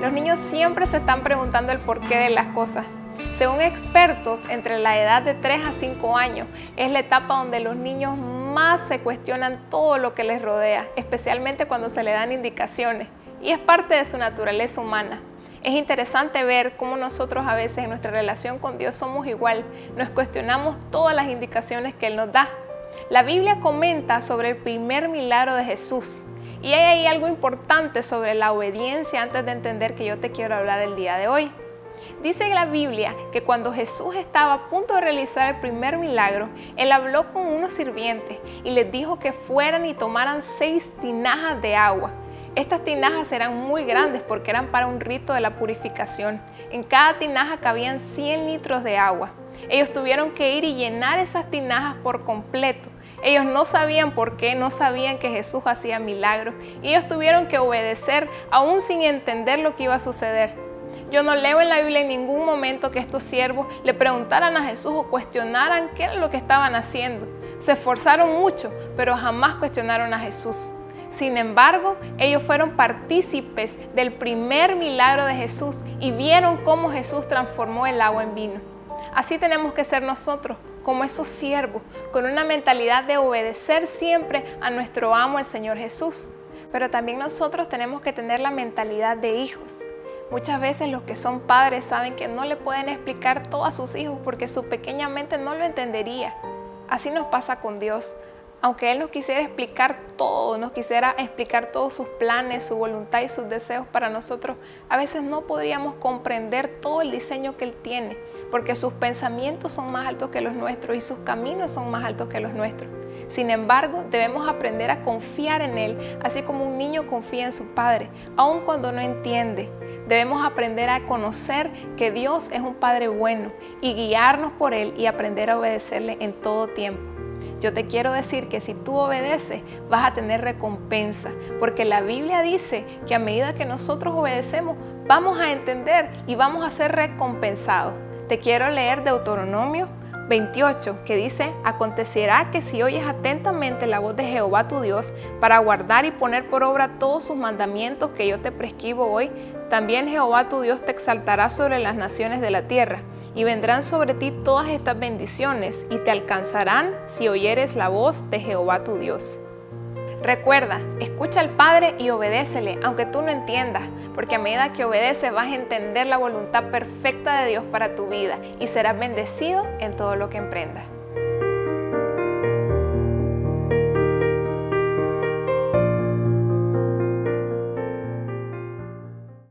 Los niños siempre se están preguntando el porqué de las cosas. Según expertos, entre la edad de 3 a 5 años es la etapa donde los niños más se cuestionan todo lo que les rodea, especialmente cuando se le dan indicaciones, y es parte de su naturaleza humana. Es interesante ver cómo nosotros a veces en nuestra relación con Dios somos igual, nos cuestionamos todas las indicaciones que Él nos da. La Biblia comenta sobre el primer milagro de Jesús, y hay ahí algo importante sobre la obediencia antes de entender que yo te quiero hablar el día de hoy. Dice la Biblia que cuando Jesús estaba a punto de realizar el primer milagro, Él habló con unos sirvientes y les dijo que fueran y tomaran seis tinajas de agua. Estas tinajas eran muy grandes porque eran para un rito de la purificación. En cada tinaja cabían 100 litros de agua. Ellos tuvieron que ir y llenar esas tinajas por completo ellos no sabían por qué, no sabían que Jesús hacía milagros y ellos tuvieron que obedecer aún sin entender lo que iba a suceder. Yo no leo en la Biblia en ningún momento que estos siervos le preguntaran a Jesús o cuestionaran qué era lo que estaban haciendo. Se esforzaron mucho, pero jamás cuestionaron a Jesús. Sin embargo, ellos fueron partícipes del primer milagro de Jesús y vieron cómo Jesús transformó el agua en vino. Así tenemos que ser nosotros, como esos siervos, con una mentalidad de obedecer siempre a nuestro amo, el Señor Jesús. Pero también nosotros tenemos que tener la mentalidad de hijos. Muchas veces los que son padres saben que no le pueden explicar todo a sus hijos porque su pequeña mente no lo entendería. Así nos pasa con Dios. Aunque Él nos quisiera explicar todo, nos quisiera explicar todos sus planes, su voluntad y sus deseos para nosotros, a veces no podríamos comprender todo el diseño que Él tiene porque sus pensamientos son más altos que los nuestros y sus caminos son más altos que los nuestros. Sin embargo, debemos aprender a confiar en Él, así como un niño confía en su padre, aun cuando no entiende. Debemos aprender a conocer que Dios es un Padre bueno y guiarnos por Él y aprender a obedecerle en todo tiempo. Yo te quiero decir que si tú obedeces vas a tener recompensa, porque la Biblia dice que a medida que nosotros obedecemos vamos a entender y vamos a ser recompensados. Te quiero leer Deuteronomio 28, que dice, acontecerá que si oyes atentamente la voz de Jehová tu Dios para guardar y poner por obra todos sus mandamientos que yo te prescribo hoy, también Jehová tu Dios te exaltará sobre las naciones de la tierra, y vendrán sobre ti todas estas bendiciones, y te alcanzarán si oyeres la voz de Jehová tu Dios. Recuerda, escucha al Padre y obedécele, aunque tú no entiendas, porque a medida que obedeces vas a entender la voluntad perfecta de Dios para tu vida y serás bendecido en todo lo que emprendas.